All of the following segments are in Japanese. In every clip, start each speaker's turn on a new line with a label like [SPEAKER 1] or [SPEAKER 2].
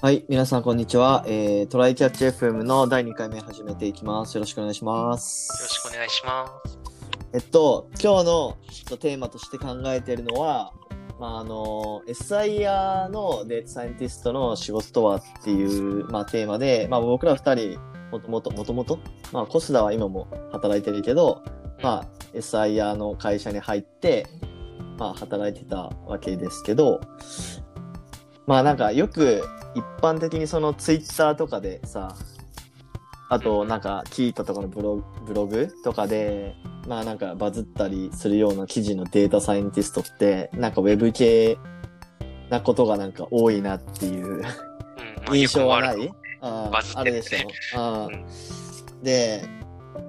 [SPEAKER 1] はい、皆さんこんにちは。えー、トライキャッチ FM の第2回目始めていきます。よろしくお願いします。
[SPEAKER 2] よろしくお願いします。
[SPEAKER 1] えっと、今日のちょっとテーマとして考えているのは、まあ、あの、SIR のデータサイエンティストの仕事とはっていう、まあ、テーマで、まあ、僕ら二人、もともと、もともと、まあ、コスダは今も働いてるけど、まあ、SIR の会社に入って、まあ、働いてたわけですけど、まあ、なんか、よく、一般的にそのツイッターとかでさ、あとなんか聞いたとかのブログブログとかで、まあなんかバズったりするような記事のデータサイエンティストって、なんかウェブ系なことがなんか多いなっていう
[SPEAKER 2] うん、まあ
[SPEAKER 1] 印象はない？あ
[SPEAKER 2] バズってるね。
[SPEAKER 1] あるでしょ？あ
[SPEAKER 2] うん。
[SPEAKER 1] ーで、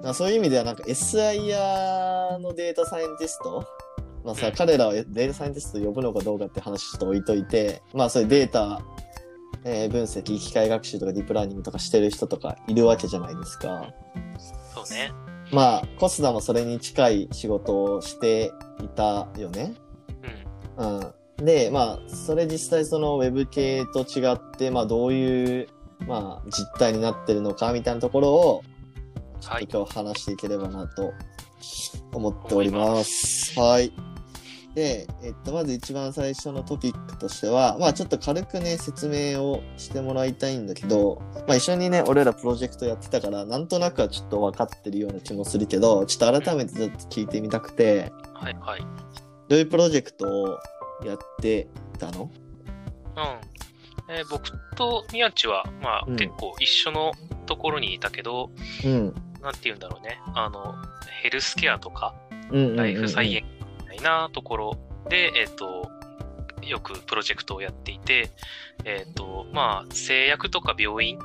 [SPEAKER 1] まあ、そういう意味ではなんか SIR のデータサイエンティストまあさ、
[SPEAKER 2] うん
[SPEAKER 1] 彼らをデータサイエンティストと呼ぶのかどうかって話ちょっと置いといて、まあそういうデータ、えー分析、機械学習とかディープラーニングとかしてる人とかいるわけじゃないですか。
[SPEAKER 2] そうね。
[SPEAKER 1] まあ、コスダもそれに近い仕事をしていたよね。
[SPEAKER 2] うん。
[SPEAKER 1] うん。で、まあ、それ実際そのウェブ系と違って、まあどういう、まあ実態になってるのかみたいなところを、
[SPEAKER 2] はい。
[SPEAKER 1] 今日話していければなと思っております。はい。で、えっと、まず一番最初のトピックとしては、まあちょっと軽くね、説明をしてもらいたいんだけど、まあ一緒にね、俺らプロジェクトやってたから、なんとなくはちょっと分かってるような気もするけど、ちょっと改めてちょっと聞いてみたくて、
[SPEAKER 2] はい。はい。
[SPEAKER 1] どういうプロジェクトをやってたの？
[SPEAKER 2] うん。えー僕と宮地は、まあ、
[SPEAKER 1] うん
[SPEAKER 2] 結構一緒のところにいたけど、
[SPEAKER 1] うん。
[SPEAKER 2] なんて言うんだろうね。あの、ヘルスケアとか。ライフサイエンなところで、えっ、と、よくプロジェクトをやっていて、えっ、と、まあ、製薬とか病院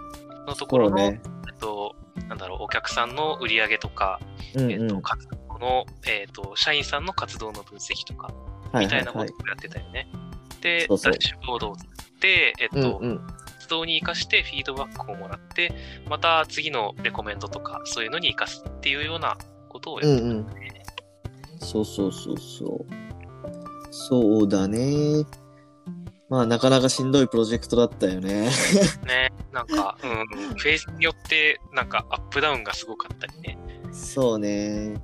[SPEAKER 2] のところの、
[SPEAKER 1] ね。
[SPEAKER 2] えっと、なんだろう、お客さんの売り上げとか、
[SPEAKER 1] うん
[SPEAKER 2] えっ、と、
[SPEAKER 1] うん。
[SPEAKER 2] 活動の、えっ、と、社員さんの活動の分析とか、みたいなことをやってたよね。で、ダッシュボードを作って、えっ、と、
[SPEAKER 1] うんうん。
[SPEAKER 2] 活動に活かしてフィードバックをもらって、また次のレコメンドとか、そういうのに活かすっていうようなことをやってたんだね。
[SPEAKER 1] そうそうそうそう。そうだね。まあ、なかなかしんどいプロジェクトだったよね。
[SPEAKER 2] ね、なんか、うん、フェーズによって、なんかアップダウンがすごかったりね。
[SPEAKER 1] そうね。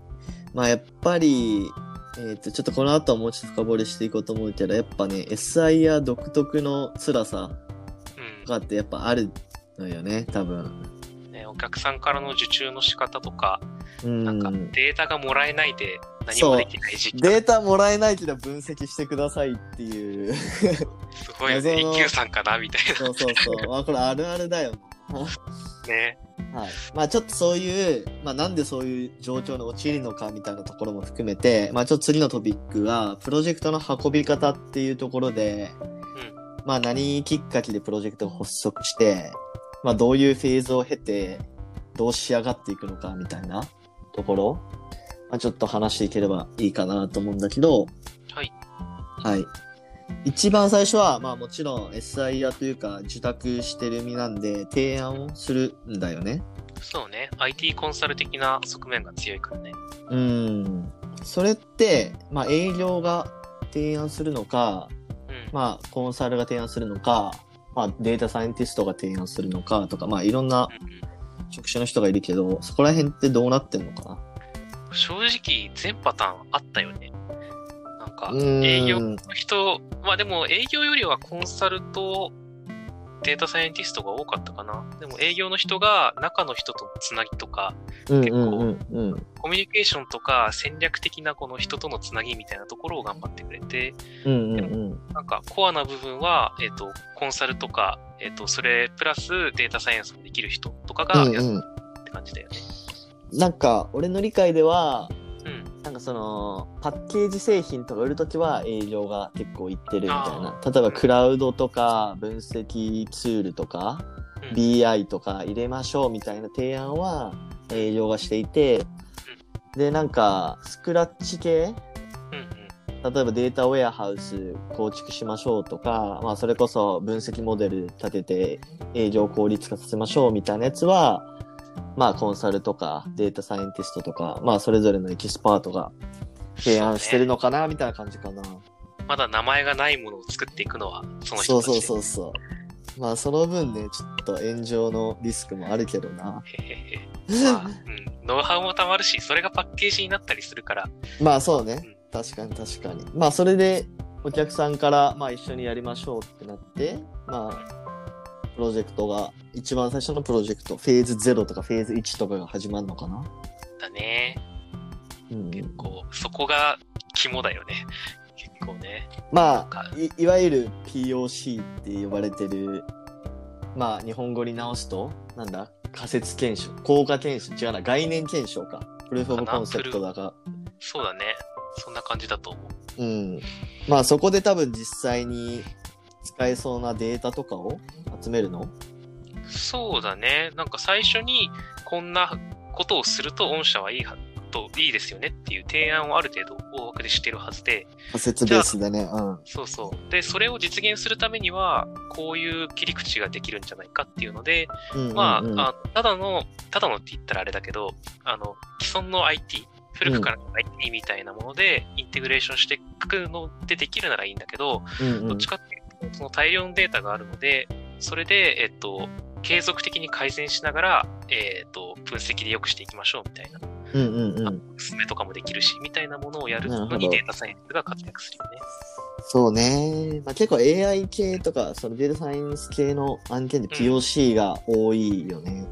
[SPEAKER 1] まあ、やっぱり、えっ、と、ちょっとこの後はもうちょっと深掘りしていこうと思うけど、やっぱね、SIR 独特の辛さ
[SPEAKER 2] うん
[SPEAKER 1] とかってやっぱあるのよね、多分。
[SPEAKER 2] ね。お客さんからの受注の仕方とか、
[SPEAKER 1] うん。
[SPEAKER 2] なんかデータがもらえないで何もできない時期が
[SPEAKER 1] データもらえないけど分析してくださいっていう。
[SPEAKER 2] すごいよね。一級さんかなみたい
[SPEAKER 1] そうそうそう。まあ、これあるあるだよ。
[SPEAKER 2] なね。
[SPEAKER 1] はい。まあちょっとそういう、まあなんでそういう状況に陥るのかみたいなところも含めて、まあちょっと次のトピックは、プロジェクトの運び方っていうところで、まあ何きっかけでプロジェクトが発足して、まあどういうフェーズを経て、どう仕上がっていくのかみたいなところ、まあちょっと話していければいいかなと思うんだけど、
[SPEAKER 2] はい。
[SPEAKER 1] はい。一番最初は、まあもちろん SIR というか受託してる身なんで提案をするんだよね。
[SPEAKER 2] そうね。IT コンサル的な側面が強いからね。
[SPEAKER 1] うん。それって、まあ営業が提案するのか、
[SPEAKER 2] うん。
[SPEAKER 1] まあコンサルが提案するのか、まあデータサイエンティストが提案するのかとか、まあいろんな職種の人がいるけど、そこら辺ってどうなってんのかな
[SPEAKER 2] 正直、全パターンあったよね。なんか
[SPEAKER 1] う、ーん
[SPEAKER 2] 営業の人、まあでも営業よりはコンサルとデータサイエンティストが多かったかな。でも営業の人が中の人とのつなぎとか、
[SPEAKER 1] うん
[SPEAKER 2] 結構
[SPEAKER 1] うんうん
[SPEAKER 2] コミュニケーションとか戦略的なこの人とのつなぎみたいなところを頑張ってくれて、
[SPEAKER 1] うんうんうん
[SPEAKER 2] なんかコアな部分は、えっ、と、コンサルとか、えっ、と、それプラスデータサイエンスもできる人とかがやって感じだよね。
[SPEAKER 1] なんか俺の理解では
[SPEAKER 2] うん。
[SPEAKER 1] なんかそのパッケージ製品とか売るときは営業が結構いってるみたいな
[SPEAKER 2] あ
[SPEAKER 1] 例えばクラウドとか分析ツールとか
[SPEAKER 2] うん
[SPEAKER 1] BI とか入れましょうみたいな提案は営業がしていてでなんかスクラッチ系。例えばデータウェアハウス構築しましょうとか、まあそれこそ分析モデル立てて営業効率化させましょうみたいなやつは、まあコンサルとかデータサイエンティストとか、まあそれぞれのエキスパートが提案してるのかなみたいな感じかな。
[SPEAKER 2] まだ名前がないものを作っていくのは、その
[SPEAKER 1] そう
[SPEAKER 2] 人たち。
[SPEAKER 1] そうそうそう。まあその分ね、ちょっと炎上のリスクもあるけどな。
[SPEAKER 2] へへへ。まあ、うん。ノウハウもたまるし、それがパッケージになったりするから。
[SPEAKER 1] まあそうね
[SPEAKER 2] うん。
[SPEAKER 1] 確かに確かに。まあそれでお客さんから、まあ一緒にやりましょうってなって、まあ、プロジェクトが、一番最初のプロジェクト、フェーズ0とかフェーズ1とかが始まるのかな？
[SPEAKER 2] だね。
[SPEAKER 1] うん。
[SPEAKER 2] 結構、そこが肝だよね。結構ね。
[SPEAKER 1] ま
[SPEAKER 2] か
[SPEAKER 1] あい、いわゆる POC って呼ばれてる、まあ日本語に直すと、なんだ仮説検証、効果検証、違うな、概念検証か。プルーフオブコンセプトだが。
[SPEAKER 2] そうだね。そんな感じだと思う。
[SPEAKER 1] うん。まあそこで多分実際に使えそうなデータとかを集めるの？
[SPEAKER 2] そうだね。なんか最初にこんなことをすると御社はいいはといいですよねっていう提案をある程度大枠でしてるはずで、
[SPEAKER 1] 仮説ベースでね。うん。
[SPEAKER 2] そうそう。で、それを実現するためには、こういう切り口ができるんじゃないかっていうので、
[SPEAKER 1] うんうんうん
[SPEAKER 2] まあ、あただの、ただのって言ったらあれだけど、あの、既存の IT、古くからの IT みたいなもので、インテグレーションしていくのでできるならいいんだけど、
[SPEAKER 1] うんうん
[SPEAKER 2] どっちかっていうと、その大量のデータがあるので、それで、えっと、継続的に改善しながら、えっと、分析で良くしていきましょうみたいな、
[SPEAKER 1] うんうんうん。
[SPEAKER 2] おすすめとかもできるし、みたいなものをやるのにデータサイエンスが活躍するよね。
[SPEAKER 1] そうね。まあ、結構 AI 系とか、そのデータサイエンス系の案件で POC が多いよね。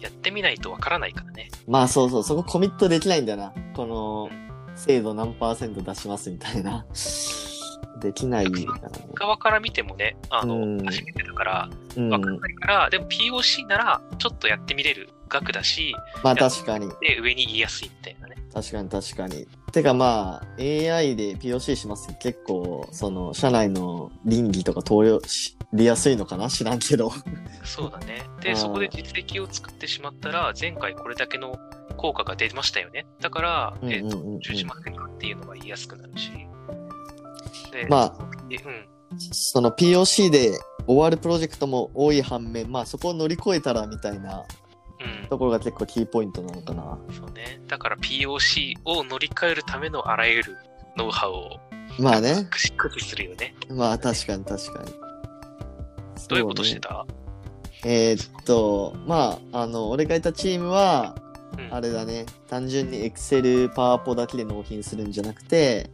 [SPEAKER 2] やってみないとわからないからね。
[SPEAKER 1] まあそうそう、そこコミットできないんだよな。この、精度何パーセント出しますみたいな。できない。
[SPEAKER 2] 側から見てもね、あの、
[SPEAKER 1] うん
[SPEAKER 2] 初めてだから、
[SPEAKER 1] うん。
[SPEAKER 2] わかんないから、でも POC なら、ちょっとやってみれる額だし、
[SPEAKER 1] まあ確かに。
[SPEAKER 2] で、上に言いやすいみたいなね。
[SPEAKER 1] 確かに確かに。てかまあ、AI で POC します結構、その、社内の倫理とか投了し、りやすいのかな？知らんけど。
[SPEAKER 2] そうだね。で、
[SPEAKER 1] うん
[SPEAKER 2] そこで実績を作ってしまったら、前回これだけの効果が出ましたよね。だから、
[SPEAKER 1] うんうん
[SPEAKER 2] えっ、と、
[SPEAKER 1] うんうん
[SPEAKER 2] 中止までかっていうのが言いやすくなるし。で、
[SPEAKER 1] まあ
[SPEAKER 2] でうん。
[SPEAKER 1] その POC で終わるプロジェクトも多い反面、まあそこを乗り越えたらみたいな
[SPEAKER 2] うん。
[SPEAKER 1] ところが結構キーポイントなのかな。
[SPEAKER 2] そうね。だから POC を乗り換えるためのあらゆるノウハウを
[SPEAKER 1] まあね。
[SPEAKER 2] 駆使するよね。
[SPEAKER 1] まあ確かに確かに。
[SPEAKER 2] どういうことして
[SPEAKER 1] た？
[SPEAKER 2] た
[SPEAKER 1] えーっと、まあ、あの、俺がいたチームは、
[SPEAKER 2] うん。
[SPEAKER 1] あれだね、単純に Excel、パワポだけで納品するんじゃなくて、
[SPEAKER 2] うんうん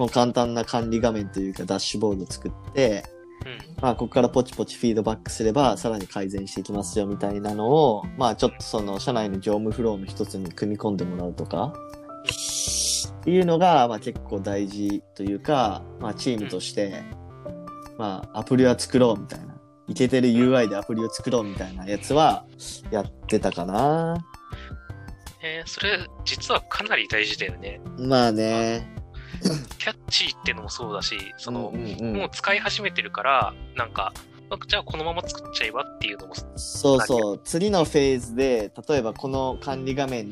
[SPEAKER 1] もう簡単な管理画面というかダッシュボード作って、
[SPEAKER 2] うん
[SPEAKER 1] まあ、ここからポチポチフィードバックすれば、さらに改善していきますよみたいなのを、まあ、ちょっとその、社内の業務フローの一つに組み込んでもらうとか、っていうのが、まあ、結構大事というか、まあ、チームとして、まあ、アプリは作ろうみたいな。いけてる UI でアプリを作ろうみたいなやつは、やってたかな。
[SPEAKER 2] えーそれ、実はかなり大事だよね。
[SPEAKER 1] まあね。
[SPEAKER 2] キャッチーってのもそうだし、その、
[SPEAKER 1] うんうんうん
[SPEAKER 2] もう使い始めてるから、なんか、あじゃあこのまま作っちゃえばっていうのも、
[SPEAKER 1] そうそう。次のフェーズで、例えばこの管理画面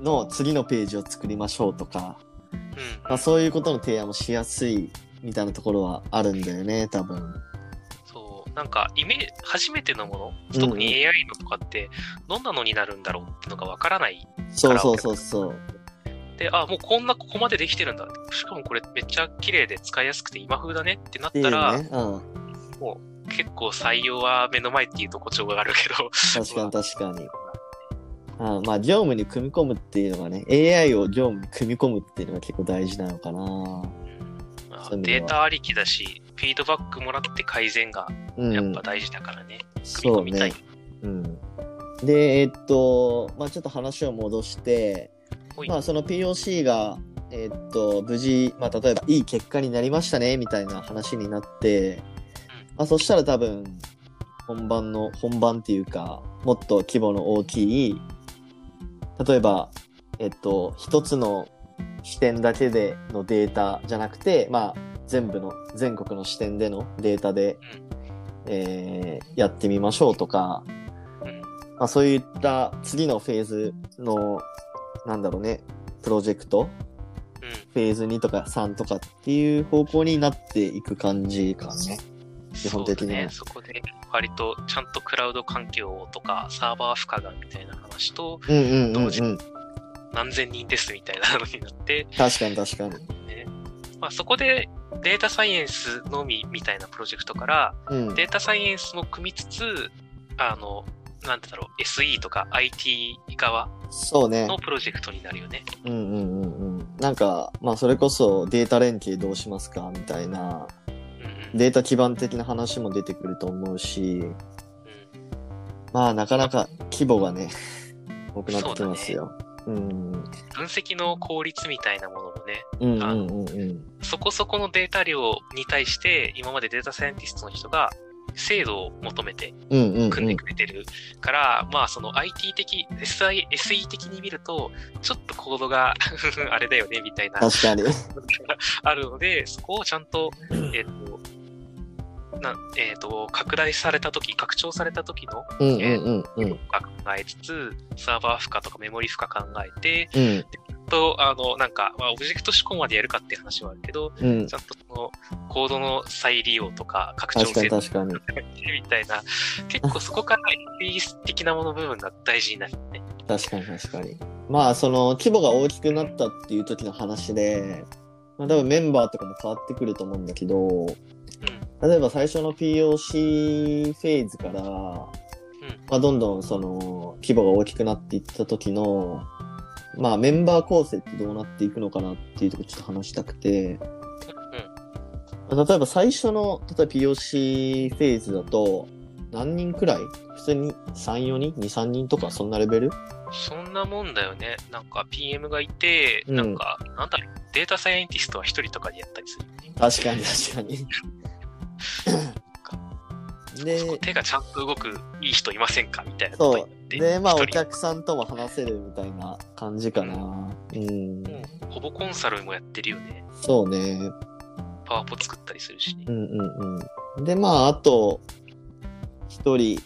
[SPEAKER 1] の次のページを作りましょうとか、
[SPEAKER 2] うん。
[SPEAKER 1] まあ、そういうことの提案もしやすいみたいなところはあるんだよね、多分。
[SPEAKER 2] そう、なんか、イメージ、初めてのも
[SPEAKER 1] うん
[SPEAKER 2] の、特に AI のとかって、どんなのになるんだろうっていうのがわからない。
[SPEAKER 1] そうそうそうそう。
[SPEAKER 2] で、あ、もうこんな、ここまでできてるんだ。しかもこれめっちゃ綺麗で使いやすくて今風だねってなったら、
[SPEAKER 1] うね。うん。
[SPEAKER 2] 結構採用は目の前っていうと誇張があるけど、
[SPEAKER 1] 確かに確かに。あまあ、業務に組み込むっていうのがね、AI を業務に組み込むっていうのが結構大事なのかな。ういうのは
[SPEAKER 2] データありきだし、フィードバックもらって改善が
[SPEAKER 1] うん。
[SPEAKER 2] やっぱ大事だからね。組み
[SPEAKER 1] そう
[SPEAKER 2] 込みたい。
[SPEAKER 1] ね。うん。で、えっと、まあちょっと話を戻して、まあその POC が、えっと、無事、まあ例えばいい結果になりましたね、みたいな話になって、まあそしたら多分、本番の、本番っていうか、もっと規模の大きい、例えば、えっと、一つの視点だけでのデータじゃなくて、まあ全部の、全国の視点でのデータで、えーやってみましょうとか、
[SPEAKER 2] うん。
[SPEAKER 1] まあ、そういった次のフェーズの、なんだろうね、プロジェクト、
[SPEAKER 2] うん。
[SPEAKER 1] フェーズ2とか3とかっていう方向になっていく感じかね。基本的には
[SPEAKER 2] そね。そこで割とちゃんとクラウド環境とかサーバー負荷がみたいな話と
[SPEAKER 1] うんうんうん
[SPEAKER 2] 同時
[SPEAKER 1] うん。
[SPEAKER 2] 何千人ですみたいなのになって、
[SPEAKER 1] 確かに確かに。
[SPEAKER 2] ね、まあそこでデータサイエンスのみみたいなプロジェクトから、
[SPEAKER 1] うん。
[SPEAKER 2] データサイエンスも組みつつ、あの、なんてだろう、SE とか IT 側
[SPEAKER 1] そうね。
[SPEAKER 2] のプロジェクトになるよね。
[SPEAKER 1] うんうんうんうん。なんか、まあそれこそデータ連携どうしますかみたいな、
[SPEAKER 2] うんうん。
[SPEAKER 1] データ基盤的な話も出てくると思うし、
[SPEAKER 2] うん
[SPEAKER 1] まあなかなか規模がね、多くなってきますよ。うん。
[SPEAKER 2] 分析の効率みたいなものもね、
[SPEAKER 1] うんうんうんうん。
[SPEAKER 2] そこそこのデータ量に対して、今までデータサイエンティストの人が精度を求めて
[SPEAKER 1] うんうんうん。
[SPEAKER 2] 組んでくれてるから、まあその IT 的、SI、SE 的に見ると、ちょっとコードが あれだよね、みたいな、
[SPEAKER 1] 確かに。
[SPEAKER 2] あるので、そこをちゃんと、えっ、と、なえっ、と、拡大された時拡張された時の
[SPEAKER 1] うんうんうんうん。
[SPEAKER 2] 考えつつ、サーバー負荷とかメモリ負荷考えて、
[SPEAKER 1] うん
[SPEAKER 2] と、あの、なんか、まあ、オブジェクト思考までやるかっていう話はあるけど、
[SPEAKER 1] うん
[SPEAKER 2] ち。ゃんとその、コードの再利用とか、拡張性
[SPEAKER 1] 確かに。
[SPEAKER 2] みたいな、結構そこから SE 的なもの部分が大事になるよね。
[SPEAKER 1] 確かに確かに。まあその規模が大きくなったっていう時の話で、まあ多分メンバーとかも変わってくると思うんだけど、例えば最初の POC フェーズから、まあ、どんどんその規模が大きくなっていった時の、まあメンバー構成ってどうなっていくのかなっていうところちょっと話したくて、まあ例えば最初の、例えば POC フェーズだと、何人くらい？普通に3、4人 ?2、3人とかそんなレベル？
[SPEAKER 2] そんなもんだよね。なんか PM がいて、
[SPEAKER 1] うん
[SPEAKER 2] なんか、なんだろう、データサイエンティストは一人とかでやったりするよね。
[SPEAKER 1] 確かに確かに。で、
[SPEAKER 2] 手がちゃんと動くいい人いませんか？みたいな
[SPEAKER 1] そ。う。で、まあお客さんとも話せるみたいな感じかな。うん。
[SPEAKER 2] もうほぼコンサルもやってるよね。
[SPEAKER 1] そうね。
[SPEAKER 2] パワポ作ったりするしね
[SPEAKER 1] う。んうんうん。で、まああと、一人、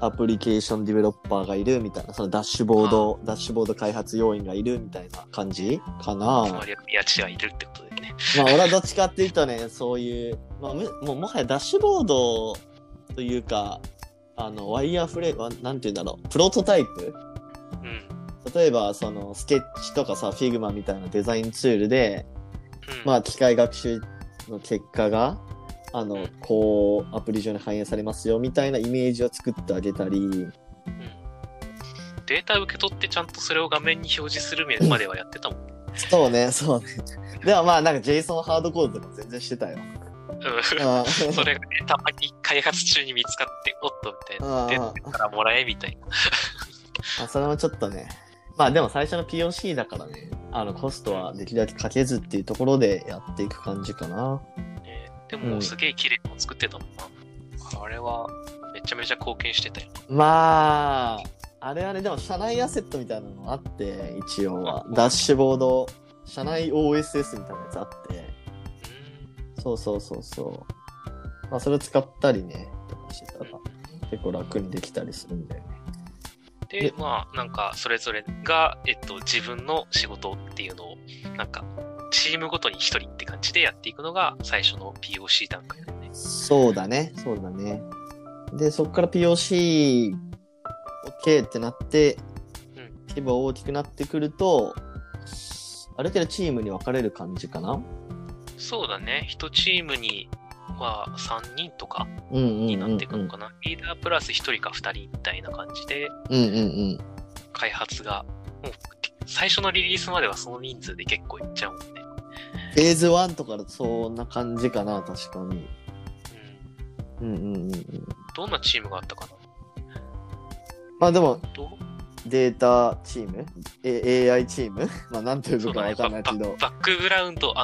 [SPEAKER 1] アプリケーションディベロッパーがいるみたいな、そのダッシュボード、ダッシュボード開発要員がいるみたいな感じかな。
[SPEAKER 2] つまりは宮地がいるってことでね。
[SPEAKER 1] まあ俺はどっちかっていうとね、そういう、まあむもうもはやダッシュボードというか、あの、ワイヤーフレーム、わなんて言うんだろう、プロトタイプ？
[SPEAKER 2] うん。
[SPEAKER 1] 例えば、その、スケッチとかさ、 Figma みたいなデザインツールで、
[SPEAKER 2] うん、
[SPEAKER 1] まあ、機械学習の結果が、あの
[SPEAKER 2] うん、
[SPEAKER 1] こう、アプリ上に反映されますよ、みたいなイメージを作ってあげたり、
[SPEAKER 2] うんデータ受け取ってちゃんとそれを画面に表示するまではやってたもん。
[SPEAKER 1] そうね、そうね。でもまあ、なんか JSON ハードコードとかも全然してたよ。
[SPEAKER 2] うん
[SPEAKER 1] あ
[SPEAKER 2] それがね、たまに開発中に見つかって、おっと、みたいな。
[SPEAKER 1] あ
[SPEAKER 2] データからもらえ、みたいな。
[SPEAKER 1] ま あ、それもちょっとね。まあでも最初の POC だからね、あの、コストはできるだけかけずっていうところでやっていく感じかな。
[SPEAKER 2] ねで
[SPEAKER 1] うん
[SPEAKER 2] も、すげえ綺麗なの作ってたもんな。あれは、めちゃめちゃ貢献してたよ。
[SPEAKER 1] まあ、あれあれでも社内アセットみたいなのあって、一応は。ダッシュボード、社内 OSS みたいなやつあって。そうそうそうそう。まあそれ使ったりね、とかしてたら結構楽にできたりするんだよね。
[SPEAKER 2] で
[SPEAKER 1] で、
[SPEAKER 2] まあ、なんか、それぞれが、えっと、自分の仕事っていうのを、なんか、チームごとに一人って感じでやっていくのが、最初の POC 段階だよね。
[SPEAKER 1] そうだね、そうだね。で、そこから POC、OK ってなって、
[SPEAKER 2] うん
[SPEAKER 1] 規模大きくなってくると、ある程度チームに分かれる感じかな
[SPEAKER 2] そうだね。一チームには3人とか。になっていくのかな。リーダープラス1人か2人みたいな感じで、
[SPEAKER 1] うんうんうん。
[SPEAKER 2] 開発が、もう、最初のリリースまではその人数で結構いっちゃうもんね。
[SPEAKER 1] フェーズ1とかそんな感じかな、確かに。
[SPEAKER 2] うん。
[SPEAKER 1] うんうんうんうん。
[SPEAKER 2] どんなチームがあったかな？
[SPEAKER 1] まあでも、データチーム？え ?AI チーム？まあなんていう。のかわか
[SPEAKER 2] バ
[SPEAKER 1] んないけど。
[SPEAKER 2] バックグラウンド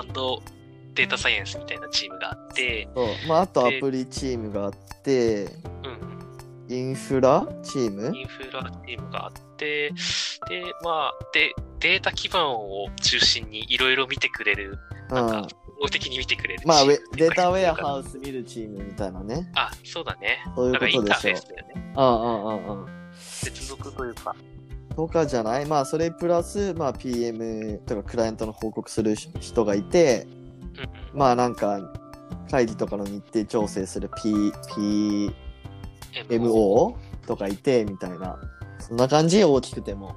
[SPEAKER 2] データサイエンスみたいなチームがあって、
[SPEAKER 1] そう。まああとアプリチームがあって、
[SPEAKER 2] うん。
[SPEAKER 1] インフラチーム？
[SPEAKER 2] インフラチームがあって、で、まあ、で、データ基盤を中心にいろいろ見てくれる、
[SPEAKER 1] うん
[SPEAKER 2] なんか、。法的に見てくれる
[SPEAKER 1] まあデータウェアハウス見るチームみたいなね。
[SPEAKER 2] あ、そうだね。
[SPEAKER 1] そういう
[SPEAKER 2] だからインターフェ
[SPEAKER 1] ことでしょ
[SPEAKER 2] ースだよね。
[SPEAKER 1] う。うんうんうんうん。
[SPEAKER 2] 接続というか。
[SPEAKER 1] とかじゃない？まあそれプラス、まあ PM とかクライアントの報告する人がいて。まあなんか、会議とかの日程調整する P、P、MO とかいて、みたいな。そんな感じ大きくても。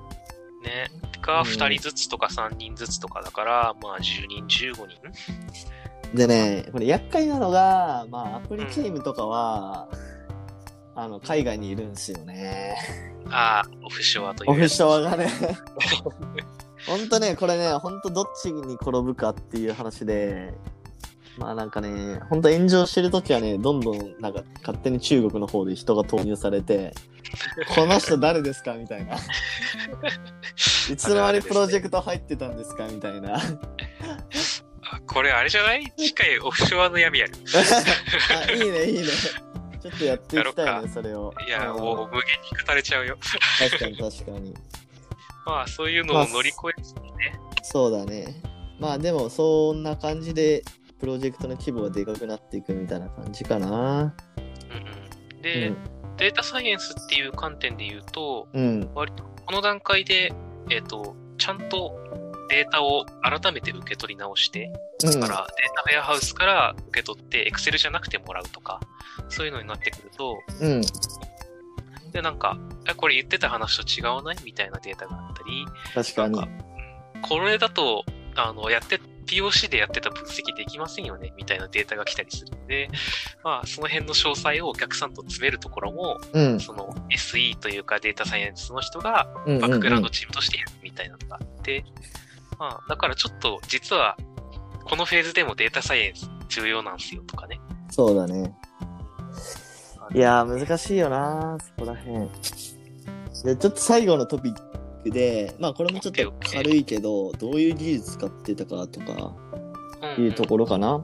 [SPEAKER 2] ね。
[SPEAKER 1] う
[SPEAKER 2] が
[SPEAKER 1] ん
[SPEAKER 2] 2人ずつとか3人ずつとかだから、まあ10人、15人
[SPEAKER 1] でね、これ厄介なのが、まあ、アプリチームとかは、あの、海外にいるんですよね。
[SPEAKER 2] ああ、オフショアという。
[SPEAKER 1] オフショアがね。ほんとね、これね、ほんとどっちに転ぶかっていう話で、まあなんかね、ほんと炎上してる時はね、どんどんなんか勝手に中国の方で人が投入されて、この人誰ですかみたいな。いつの間にプロジェクト入ってたんですかみたいな。
[SPEAKER 2] あこれあれじゃない？次回オフショアの闇やる。
[SPEAKER 1] あ、いいね、いいね。ちょっとやっていきたいね、それを。
[SPEAKER 2] いや、
[SPEAKER 1] うん
[SPEAKER 2] もう無限に語れちゃうよ。
[SPEAKER 1] 確かに確かに。
[SPEAKER 2] まあ、そういうのを乗り越えてね。
[SPEAKER 1] そうだね。まあでも、そんな感じで、プロジェクトの規模がでかくなっていくみたいな感じかな。
[SPEAKER 2] うんうん、
[SPEAKER 1] う
[SPEAKER 2] で、
[SPEAKER 1] ん。
[SPEAKER 2] データサイエンスっていう観点で言うと、
[SPEAKER 1] うん。
[SPEAKER 2] 割とこの段階で、えっ、と、ちゃんとデータを改めて受け取り直して、
[SPEAKER 1] うん
[SPEAKER 2] だからデータウェアハウスから受け取って、Excel じゃなくてもらうとか、そういうのになってくると、
[SPEAKER 1] うん。
[SPEAKER 2] で、なんか、えこれ言ってた話と違わないみたいなデータがあったり、
[SPEAKER 1] 確かに。
[SPEAKER 2] かこれだと、あの、やって、POC でやってた分析できませんよね、みたいなデータが来たりするので、まあ、その辺の詳細をお客さんと詰めるところも、
[SPEAKER 1] うん。
[SPEAKER 2] その SE というかデータサイエンスの人がバックグラウンド
[SPEAKER 1] うん
[SPEAKER 2] チームとしてやるみたいなのがあって、まあ、だからちょっと実は、このフェーズでもデータサイエンス重要なんですよとかね。
[SPEAKER 1] そうだね。いやー、難しいよなそこらへん。で、ちょっと最後のトピックで、まあこれもちょっと軽いけど、どういう技術使ってたかとか、
[SPEAKER 2] うん
[SPEAKER 1] いうところかな。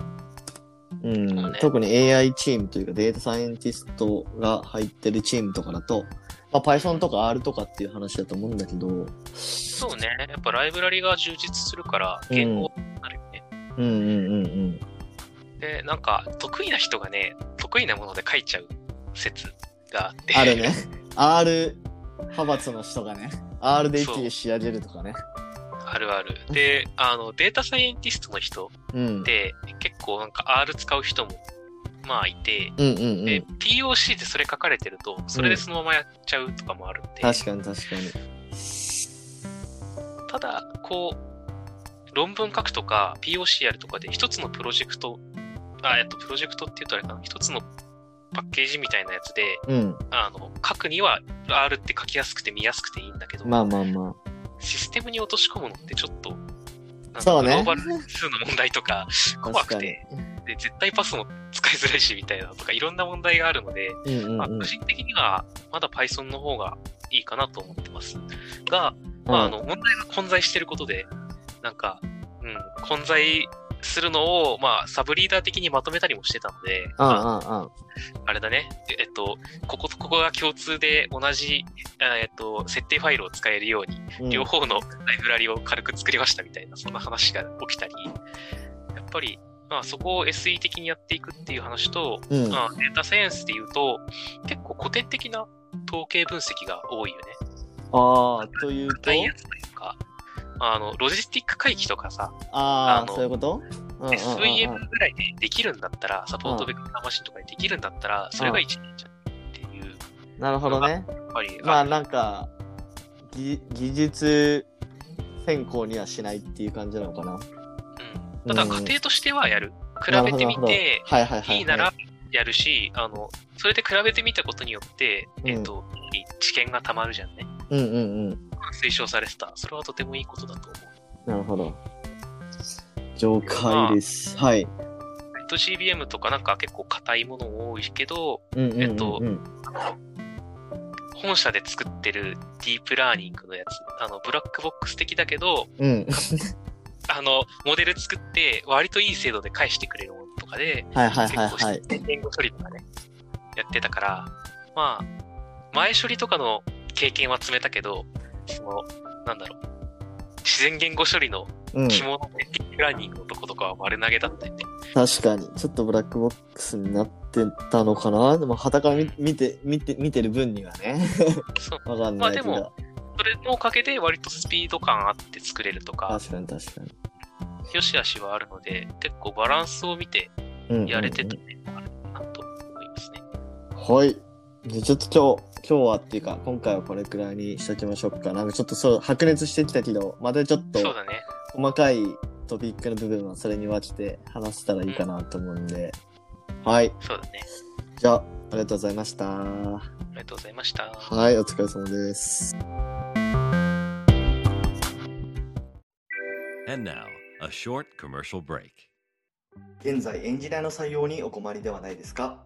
[SPEAKER 1] うん、
[SPEAKER 2] そうね
[SPEAKER 1] 特に AI チームというかデータサイエンティストが入ってるチームとかだと、まあ、Python とか R とかっていう話だと思うんだけど、
[SPEAKER 2] そうね。やっぱライブラリが充実するから、言語になるよね。
[SPEAKER 1] うんうんうんうん。
[SPEAKER 2] で、なんか、得意な人がね、得意なもので書いちゃう説があって。
[SPEAKER 1] あるね。R 派閥の人がね、R で一気に仕上げるとかね。
[SPEAKER 2] あるある。で、あの、データサイエンティストの人
[SPEAKER 1] うん。
[SPEAKER 2] って、結構なんか R 使う人も、まあいて、
[SPEAKER 1] うんうんうん。
[SPEAKER 2] で、POC でそれ書かれてると、それでそのままやっちゃうとかもあるんで、
[SPEAKER 1] 確かに確かに。
[SPEAKER 2] ただ、こう、論文書くとか、POC やるとかで、一つのプロジェクト、あ、えっと、プロジェクトって言うとあれかな、一つのパッケージみたいなやつで、
[SPEAKER 1] うん。
[SPEAKER 2] あの、書くには R って書きやすくて見やすくていいんだけど、
[SPEAKER 1] まあまあま
[SPEAKER 2] システムに落とし込むのってちょっと、
[SPEAKER 1] そうね
[SPEAKER 2] グローバル数の問題とか
[SPEAKER 1] あ。
[SPEAKER 2] 怖くて、で、絶対パスも使いづらいしみたいなとか、いろんな問題があるので、まあ、
[SPEAKER 1] うんうんうん
[SPEAKER 2] 個。人的にはまだ Python の方がいいかなと思ってます。が、まあ、あの、問題が混在してることで、なんか、うん、混在するのを、まあ、サブリーダー的にまとめたりもしてたので、
[SPEAKER 1] あ
[SPEAKER 2] まあ
[SPEAKER 1] あああ
[SPEAKER 2] あれだね、えっと、こことここが共通で同じ、あえっと、設定ファイルを使えるように、
[SPEAKER 1] うん
[SPEAKER 2] 両方のライブラリを軽く作りましたみたいな、そんな話が起きたり、やっぱり、まあ、そこを SE 的にやっていくっていう話と、
[SPEAKER 1] うん。
[SPEAKER 2] まあ、データサイエンスで言うと、結構古典的な統計分析が多いよね。
[SPEAKER 1] ああ、というと？
[SPEAKER 2] あの、ロジスティック回帰とかさ、
[SPEAKER 1] ああ、そういうこと
[SPEAKER 2] ？SVM ぐらいでできるんだったら、サポートベクターマシンとかでできるんだったら、それが一年じゃんっていう、や
[SPEAKER 1] なるほどね。
[SPEAKER 2] っぱり、
[SPEAKER 1] まあ
[SPEAKER 2] あ
[SPEAKER 1] なんか、技技術先行にはしないっていう感じなのかな。
[SPEAKER 2] うん。ただ、
[SPEAKER 1] うん
[SPEAKER 2] 家庭としてはやる。比べてみて、
[SPEAKER 1] はいはいはい。
[SPEAKER 2] いいならやるし、あの、それで比べてみたことによって、
[SPEAKER 1] うん
[SPEAKER 2] えっと、知見がたまるじゃんね。
[SPEAKER 1] うんうんうん。
[SPEAKER 2] 推奨されてた。それはとてもいいことだと思う。
[SPEAKER 1] なるほど。了解です。はい。
[SPEAKER 2] ネット GBM とかなんか結構硬いもの多いけど、
[SPEAKER 1] うんうんうんうん。
[SPEAKER 2] えっと本社で作ってるディープラーニングのやつ、あの、ブラックボックス的だけど、
[SPEAKER 1] うん。
[SPEAKER 2] あの、モデル作って割といい精度で返してくれるものとかで、
[SPEAKER 1] はいはい
[SPEAKER 2] 結構
[SPEAKER 1] はいはい。
[SPEAKER 2] 言語処理とかね、やってたから、まあ、前処理とかの経験は積めたけど、その、なんだろう、自然言語処理の
[SPEAKER 1] うん。
[SPEAKER 2] 肝のディープラーニングのとことかは丸投げだったよね。
[SPEAKER 1] 確かに。ちょっとブラックボックスになってたのかなでも、旗から見見て、見て、見てる分にはね。
[SPEAKER 2] そう。
[SPEAKER 1] わかんないけど。
[SPEAKER 2] まあでもそれのおかげで割とスピード感あって作れるとか、
[SPEAKER 1] 確かに確かに。
[SPEAKER 2] 良し悪しはあるので、結構バランスを見て
[SPEAKER 1] うんうんうん
[SPEAKER 2] やれてたね、あるなと思いますね。
[SPEAKER 1] はい。ちょっと今日、今日はっていうか、今回はこれくらいにしときましょうか。なんかちょっとそう、白熱してきたけど、またちょっと
[SPEAKER 2] そうだね。
[SPEAKER 1] 細かいトピックの部分はそれに分けて話せたらいいかなと思うんで、はい。
[SPEAKER 2] そうだね。
[SPEAKER 1] じゃあ、ありがとうございました。
[SPEAKER 2] ありがとうございました。
[SPEAKER 1] はい、お疲れ様です。
[SPEAKER 3] And now, a short commercial break.
[SPEAKER 1] 現在エンジニアの採用にお困りではないですか？